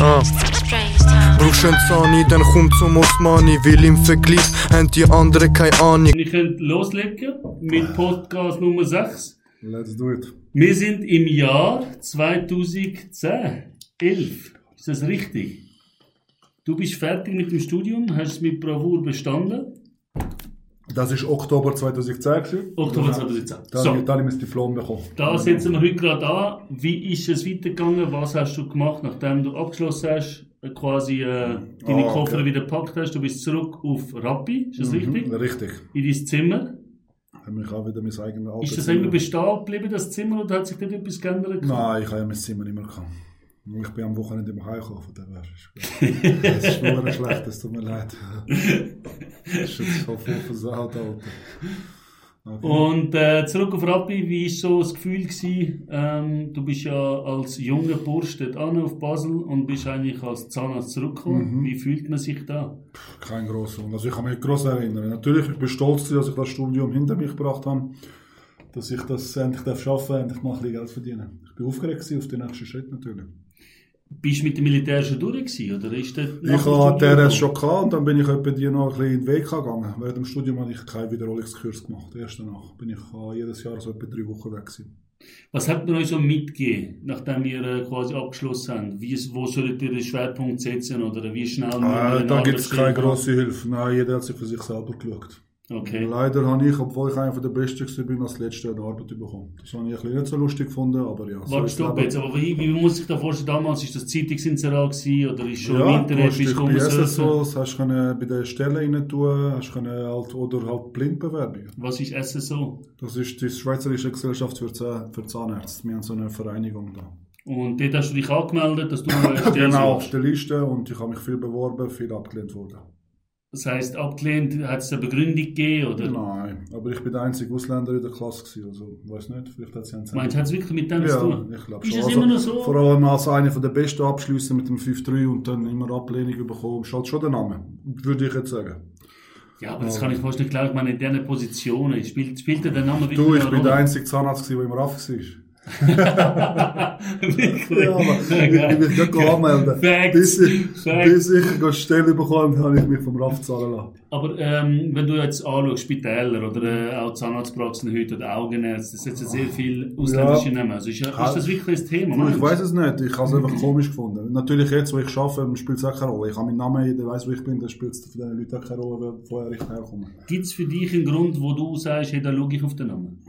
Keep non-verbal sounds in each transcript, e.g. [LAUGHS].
Ah. Brauchst einen Zani, dann komm zum Osmani, weil im Vergleich haben die anderen keine Ahnung. Wir können loslegen mit Podcast Nummer 6. Let's do it. Wir sind im Jahr 2010, 11. Ist das richtig? Du bist fertig mit dem Studium, hast es mit Bravour bestanden. Das war Oktober 2010. gewesen. Oktober 2010. Dann, So. dann habe ich mein Diplom bekommen. Da setzen wir heute gerade an. Wie ist es weitergegangen? Was hast du gemacht, nachdem du abgeschlossen hast? Quasi äh, deine Ah, Koffer okay. wieder gepackt hast. Du bist zurück auf Rappi, ist das richtig? Mhm, richtig. In dein Zimmer. Habe ich auch wieder mein eigenes Auto. Ist das immer bestehen geblieben, das Zimmer, oder hat sich dort etwas geändert? Nein, ich habe ja mein Zimmer nicht mehr gehabt. Ich bin am Wochenende im Heimgekommen, von dem her. Das ist nur schlecht, es tut mir leid. Das ist jetzt so voll versaut, Alter. Okay. Und äh, zurück auf Rappi, wie war so das Gefühl? Gewesen? Ähm, du bist ja als junger Bursch dort an auf Basel und bist eigentlich als Zahnarzt zurückgekommen. Mhm. Wie fühlt man sich da? Kein grosser Also ich kann mich gross erinnern. Natürlich, ich bin stolz, dass ich das Studium hinter mich gebracht habe. Dass ich das endlich darf schaffen darf, endlich mal ein bisschen Geld verdienen. Ich bin aufgeregt auf den nächsten Schritt natürlich. Bist du mit dem Militär schon durch gewesen, oder ist das Ich hatte TRS schon gehabt und dann bin ich etwa die noch ein bisschen in den Weg gegangen. Während dem Studium habe ich keinen Wiederholungskurs gemacht. Erst danach bin ich äh, jedes Jahr so etwa drei Wochen weg gewesen. Was habt ihr euch so mitgegeben, nachdem ihr äh, quasi abgeschlossen habt? Wie, wo solltet ihr den Schwerpunkt setzen oder wie schnell Äh, da gibt es keine grosse Hilfe. Nein, jeder hat sich für sich selber geschaut. Okay. Leider habe ich, obwohl ich einer der Besten war, bin, als Letzter eine Arbeit bekommen. Das habe ich ein bisschen nicht so lustig gefunden, aber ja. Warte, ist stopp das jetzt, aber wie, wie muss ich da vorstellen, damals ist das Zeitungsinserat oder ist schon Ja, im du Internet hast dich du bei rumsurfen? SSOs, hast können bei den Stellen rein tun, hast können halt, oder halt Blindbewerbungen. Was ist SSO? Das ist die Schweizerische Gesellschaft für, Zahn, für Zahnärzte. Wir haben so eine Vereinigung da. Und dort hast du dich angemeldet, dass du [LAUGHS] eine Stelle Genau, auf der Liste und ich habe mich viel beworben, viel abgelehnt worden. Das heisst, abgelehnt, hat es eine Begründung gegeben, oder? Nein, aber ich bin der einzige Ausländer in der Klasse gewesen, also, weiß nicht, vielleicht hat sie einen Meinst du, hat es wirklich mit dem ja, zu tun? ich glaube Ist schon. es Also, immer noch so? Vor allem als einer der besten Abschlüsse mit dem 5-3 und dann immer Ablehnung bekommen, ist halt schon der Name, würde ich jetzt sagen. Ja, aber das kann ich fast nicht glauben. Ich meine, in diesen Positionen spielt, spielt der Name wirklich Du, ich bin der einzige Zahnarzt, gewesen, der immer off war. Wirklich? Ja, aber Ja, ich bin nicht anmelden. Facts. Bis ich, Facts. bis ich eine Stelle bekommen habe, ich mich vom RAF zahlen lassen. Aber ähm, wenn du jetzt anschaust, Spitäler oder äh, auch Zahnarztpraxen heute oder Augenärzte, das sind ja sehr viele ausländische Namen. Also ist, ja, ist das wirklich ein Thema? Du, ich weiß es nicht, ich habe es einfach komisch gefunden. Natürlich jetzt, wo ich arbeite, spielt es auch keine Rolle. Ich habe meinen Namen, jeder weiß, wo ich bin, dann spielt es für diese Leute auch keine Rolle, woher ich herkomme. Gibt es für dich einen Grund, wo du sagst, hey, da schaue ich auf den Namen?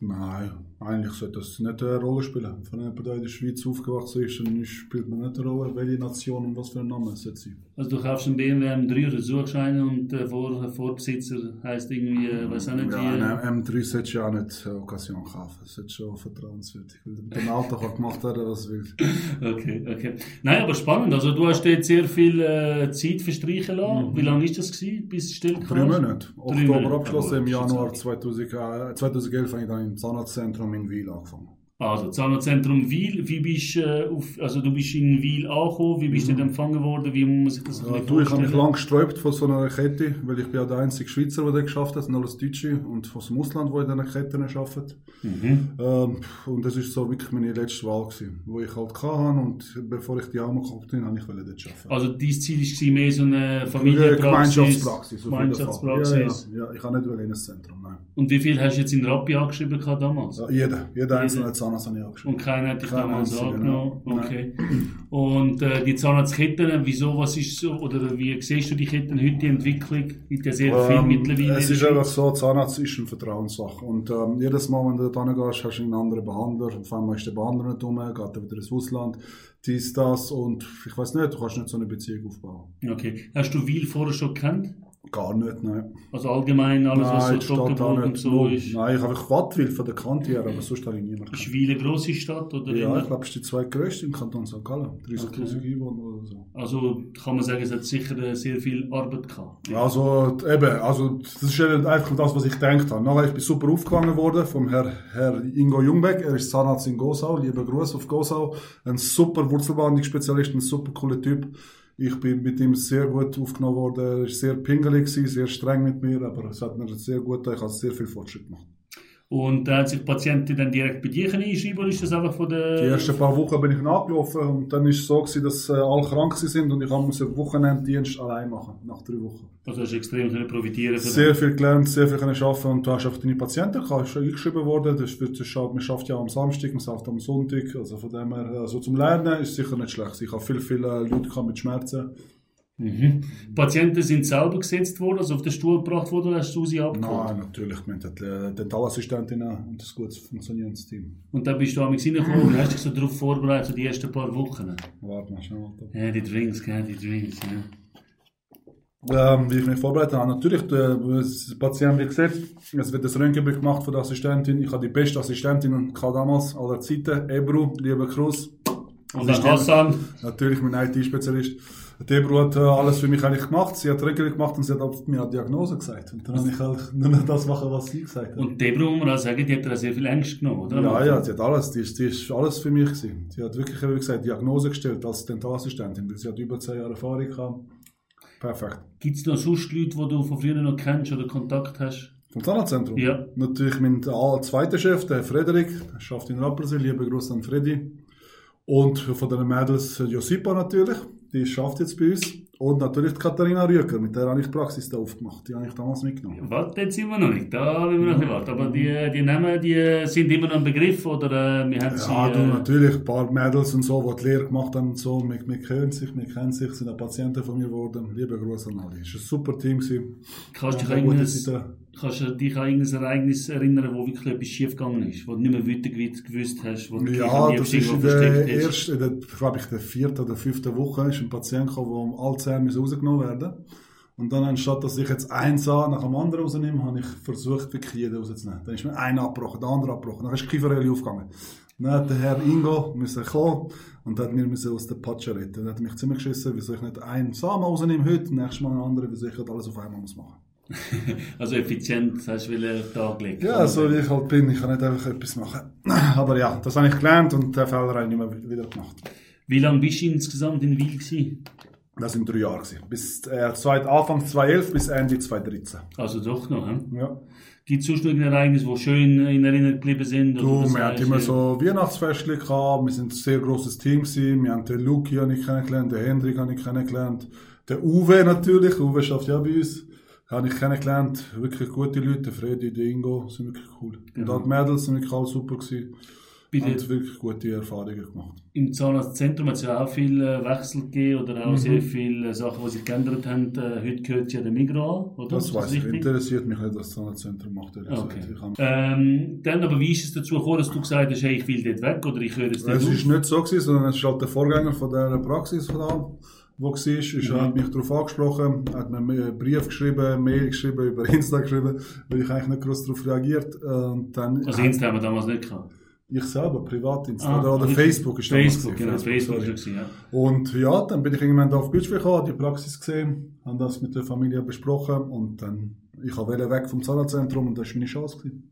Nein, eigentlich sollte das nicht eine Rolle spielen. Wenn jemand in der Schweiz aufgewachsen ist, dann spielt man nicht eine Rolle, welche Nation und was für ein Name es sein. Also du kaufst einen BMW M3 oder suchst einen und der Vor Vorbesitzer heisst irgendwie, äh, weiß auch nicht Ja, wie... ein M3 sollte ja auch nicht eine Occasion kaufen. Das ist schon vertrauenswürdig. Weil mit dem Auto kann gemacht werden, was will. [LAUGHS] Okay, okay. Nein, aber spannend. Also du hast dort sehr viel äh, Zeit verstreichen lassen. Wie lange ist das gewesen, bis du still Mhm. Drei Monate. Oktober abgeschlossen, Ja, im Januar ist 2000, äh, 2011 habe ich dann im Zahnarztzentrum in Wiel angefangen. Also Zahnarztzentrum Wiel. Wie bist äh, auf, also du bist in Wiel angekommen. Wie bist du dort empfangen worden? Wie muss man sich das Mhm. Ja, du, ich habe mich vorstellen? lang gesträubt von so einer Kette, weil ich bin ja der einzige Schweizer, der das geschafft hat, sind alles Deutsche und aus dem Ausland, die in diesen Ketten arbeiten. Mhm. Ähm, und das ist so wirklich meine letzte Wahl gewesen, wo ich halt hatte und bevor ich die Alma gekommen bin, habe ich dort arbeiten. Also dein Ziel war mehr so eine Familienpraxis. Gemeinschaftspraxis. Gemeinschaftspraxis. Ja, ja, ja, ich habe nicht in ein Zentrum, nein. Und wie viel hast du jetzt in Rappi angeschrieben gehabt damals? Ja, jeder, jeder einzelne Zahnarzt habe ich angeschrieben. Und keiner hat dich damals einziger, angenommen. nein. Okay. Und äh, die Zahnarztketten, wieso, was ist so, oder wie siehst du die Ketten heute, die Entwicklung? Gibt ja sehr viel Ähm, mittlerweile. Es ist einfach so, Zahnarzt ist eine Vertrauenssache. Und ähm, jedes Mal, wenn du dort hingehst, hast du einen anderen Behandler. Auf einmal ist der Behandler nicht rum, geht er wieder ins Ausland, dies, das. Und ich weiß nicht, du kannst nicht so eine Beziehung aufbauen. Okay. Hast du Wiel vorher schon gekannt? Gar nicht, nein. Also allgemein alles, nein, was so Stockenburg und so ist. Nein, ich habe Wattwil von der Kante her, aber sonst habe ich niemanden Ist. Wiel eine grosse Stadt? Oder Ja, immer? ich glaube, es ist die zweitgrößte im Kanton St. Gallen. 30'000 Okay. Einwohner oder so. Also kann man sagen, es hat sicher äh, sehr viel Arbeit gehabt. Also, eben, also, das ist einfach das, was ich gedacht habe. Nachher, ich bin super aufgefangen worden vom Herr, Herr Ingo Jungbeck. Er ist Zahnarzt in Gosau. Lieber Gruß auf Gosau. Ein super Wurzelbehandlungsspezialist, ein super cooler Typ. Ich bin mit ihm sehr gut aufgenommen worden. Er war sehr pingelig, sehr streng mit mir, aber es hat mir sehr gut getan. Ich habe sehr viel Fortschritt gemacht. Und da hat sich die Patientin dann direkt bei dir einschreiben oder ist das einfach von der... Die ersten paar Wochen bin ich nachgelaufen und dann ist es so gewesen, dass äh, alle krank sind und ich musste Wochenenddienst allein machen, nach drei Wochen. Also hast du extrem können profitieren von Sehr viel gelernt, sehr viel können arbeiten und du hast auch deine Patienten gehabt, eingeschrieben worden, das wird, das schafft, man schafft ja am Samstag, man schafft am Sonntag, also von dem her, also zum Lernen ist sicher nicht schlecht. Ich habe viele, viele Leute gehabt mit Schmerzen. Mhm. Die Patienten sind selber gesetzt worden, also auf den Stuhl gebracht worden, oder hast du sie abgeholt? Nein, natürlich, wir haben die Dentalassistentinnen und ein gutes funktionierendes Team. Und dann bist du am reingekommen und hast dich so darauf vorbereitet, so die ersten paar Wochen? Warte mal schnell. Ja, die Drinks, gell, die Drinks, ja. Ähm, wie ich mich vorbereitet habe, natürlich, der, Patient wird gesetzt, es wird das Röntgenbild gemacht von der Assistentin, ich habe die beste Assistentin gehabt damals aller Zeiten, Ebru, lieber Cruz. Und dann Hassan. Natürlich mein IT-Spezialist. Die Ebru hat äh, alles für mich eigentlich gemacht, sie hat Röntgen gemacht und sie hat mir eine Diagnose gesagt. Und dann habe ich halt nur noch das machen, was sie gesagt hat. Und Debra, muss man auch sagen, die hat dir sehr viel Angst genommen, oder? Ja, ja, sie hat alles, die ist, die ist alles für mich gewesen. Sie hat wirklich, wie gesagt, Diagnose gestellt als Dentalassistentin, weil sie hat über zehn Jahre Erfahrung gehabt. Perfekt. Gibt es noch sonst Leute, die du von früher noch kennst oder Kontakt hast? Vom Zahnarztzentrum? Ja. Natürlich mein zweiter Chef, der Frederik, der schafft in Rapperswil, liebe Grüße an Freddy. Und von den Mädels Josipa natürlich, die schafft jetzt bei uns. Und natürlich die Katharina Rüker, mit der habe ich die Praxis da aufgemacht. Die habe ich damals mitgenommen. Warte, jetzt sind wir noch nicht. Da will wir noch nicht warten. Aber die, die Namen, die sind immer noch ein Begriff, oder äh, wir haben sie... Ja, du, äh, natürlich, ein paar Mädels und so, die die Lehre gemacht haben und so, wir, wir kennen sich, wir kennen sich, sind auch Patienten von mir geworden. Liebe Grüße an alle. Es war ein super Team. gewesen. Kannst du dich Ja, an irgendein-. Kannst du dich an irgendein Ereignis erinnern, wo wirklich etwas schief gegangen ist? Wo du nicht mehr weiter gewusst- hast? Wo du dich Ja, am das ist in der ersten, in der, glaube ich, der vierten oder fünften Woche ist ein Patient gekommen, der um müssen rausgenommen werden Und dann, anstatt dass ich jetzt einen Zahn nach dem anderen rausnehme, habe ich versucht, wirklich jeden rauszunehmen. Dann ist mir einer abgebrochen, der andere abgebrochen. Dann ist die Kieferröhre aufgegangen. Dann hat der Herr Ingo müssen kommen und hat mir müssen aus der Patsche retten. Dann hat er mich ziemlich geschissen, wieso ich nicht einen Samen rausnehme heute, nächstes Mal einen anderen, wieso ich halt alles auf einmal muss machen. [LAUGHS] Also effizient hast du wollen Tag legen. Ja, so wie ich halt bin, ich kann nicht einfach etwas machen. [CLEARS THROAT] Aber ja, das habe ich gelernt und den Fehler habe ich nicht mehr wieder gemacht. Wie lange bist du insgesamt in Wil gewesen? Das sind drei Jahre. gewesen. Bis äh, zweit, Anfang 2011 bis Ende 2013. Also doch noch, hm? Ja. Gibt es sonst noch Ereignis, die schön in Erinnerung geblieben sind? Du, wir hatten immer so Weihnachtsfeste gehabt. Wir sind ein sehr grosses Team gewesen. Wir haben den Luki habe ich kennengelernt, den Hendrik habe ich kennengelernt, den Uwe natürlich. Uwe schafft ja bei uns. Habe ich kennengelernt. Wirklich gute Leute. Freddy, der Ingo sind wirklich cool. Und auch die Mädels sind wirklich alle super gewesen. Bei Haben wirklich gute Erfahrungen gemacht. Im Zahnarztzentrum hat es ja auch viel äh, Wechsel gegeben oder auch Mhm. sehr viele äh, Sachen, die sich geändert haben. Äh, heute gehört ja der Migros an, oder? Das weiß ich. Interessiert mich nicht, was das Zahnarztzentrum macht. Okay. Ähm, dann aber, wie ist es dazu gekommen, dass du gesagt hast, hey, ich will dort weg oder ich höre jetzt dort Es ist nicht so gewesen, sondern es ist halt der Vorgänger von der Praxis von da, wo war, ist, Mhm. hat mich darauf angesprochen, hat mir einen Brief geschrieben, Mail geschrieben, über [LAUGHS] Insta geschrieben, weil ich eigentlich nicht groß darauf reagiert. Und dann, Also Insta haben wir damals nicht gehabt. ich selber, Privatinsta, Ah, oder, oder ich- Facebook ist Facebook, genau, Facebook ist schon gewesen, ja. Und ja, dann bin ich irgendwann da auf Beach gekommen, die Praxis gesehen, habe das mit der Familie besprochen und dann, ich wollte weg vom Zahnarztzentrum und das war meine Chance. Gewesen.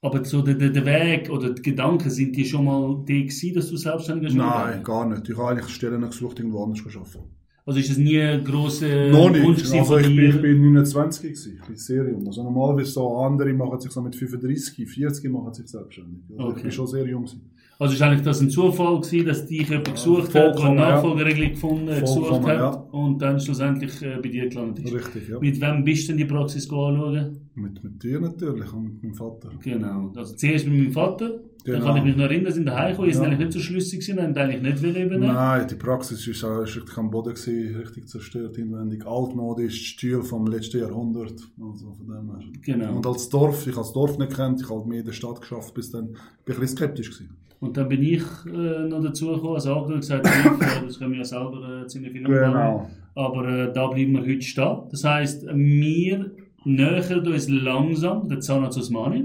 Aber so der, der, der Weg oder die Gedanken, sind die schon mal die gewesen, dass du selbstständig hast? Nein, gar nicht. Ich habe eigentlich Stellen gesucht, irgendwo anders arbeiten. Also ist das nie ein grosser Noch nicht. Also ich bin, ich bin 29 gewesen, ich bin sehr jung. Also normalerweise so andere machen sich so mit 35, 40 machen sich selbstständig. Also Okay. ich bin schon sehr jung gewesen. Also ist eigentlich das ein Zufall gewesen, dass dich jemand gesucht hat, der eine vollkommen, ja. Nachfolgeregelung gefunden, äh, gesucht hat ja. und dann schlussendlich äh, bei dir gelandet ist. Richtig, ja. Mit wem bist du denn die Praxis anschauen? Mit, mit dir natürlich und mit meinem Vater. Genau. Also zuerst mit meinem Vater, dann Genau. kann ich mich noch erinnern, sind daheim gekommen, die sind Ja. eigentlich nicht so schlüssig gewesen, haben eigentlich nicht wollen übernehmen. Nein, die Praxis ist, auch- ist richtig am Boden gewesen, richtig zerstört inwendig. Altmodisch, Stil vom letzten Jahrhundert. Also von dem her. Genau. Und als Dorf, ich habe das Dorf nicht kennt, ich habe mehr in der Stadt geschafft, bis dann bin ich ein bisschen skeptisch gewesen. Und dann bin ich äh, noch dazu gekommen, als Angestellter und gesagt, ja, das können wir ja selber äh, ziemlich viel. Genau. Aber äh, da bleiben wir heute stehen. Das heisst, wir nähern uns langsam der Zahnarzt Osmani.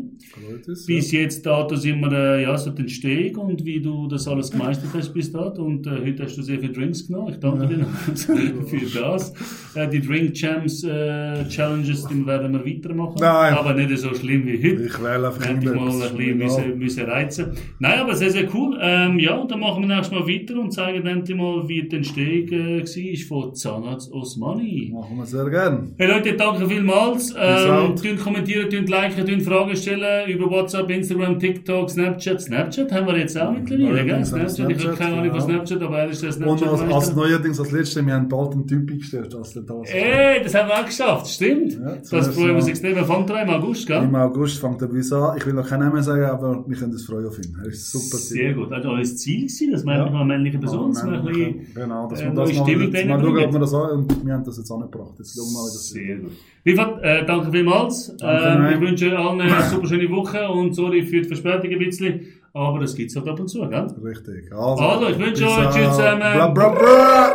Uns, Bis jetzt dato sind wir äh, ja, so die Entstehung und wie du das alles gemeistert hast bis dato. Und äh, heute hast du sehr viele Drinks genommen. Ich danke dir noch [LAUGHS] für das. Äh, die Drink Champs äh, Challenges die werden wir weitermachen. Nein. Aber nicht so schlimm wie heute. Ich wähle einfach Hätte ich mal ein bisschen müssen, müssen reizen Nein, aber sehr, sehr cool. Ähm, ja, und dann machen wir nächstes Mal weiter und zeigen endlich mal, wie die Entstehung äh, war von Zahnarzt Osmani. Machen wir sehr gern. Hey Leute, danke vielmals Ähm, out. tun kommentieren, tun liken, tun Fragen stellen über WhatsApp, Instagram, TikTok, Snapchat. Snapchat haben wir jetzt auch mittlerweile, gell? Snapchat. Ich habe Snapchat, keine Ahnung von. Snapchat, aber er ist der Und als, neuerdings, als letztes, wir haben bald einen Typ eingestellt, als der das. Ey, das haben wir auch geschafft, stimmt. Ja, das freuen wir uns extrem. Er fängt im August, gell? Im August fängt er bei uns an. Ich will noch keinen Namen sagen, aber wir können uns freuen auf ihn. Er ist super. Sehr gut. Also euer Ziel war, dass wir Ja. mal männliche Person, wir ein bisschen Genau, dass äh, wir das mal, mal schauen, ob wir das an und wir haben das jetzt angebracht. Jetzt schauen wir mal, wie das Sehr gut. Äh, danke vielmals. Danke, nein. ich wünsche allen eine super schöne Woche und sorry für die Verspätung ein bisschen, aber das gibt es halt ab und zu, gell? Richtig. Also, Also, ich wünsche euch, tschüss zusammen. Bra, bra, bra.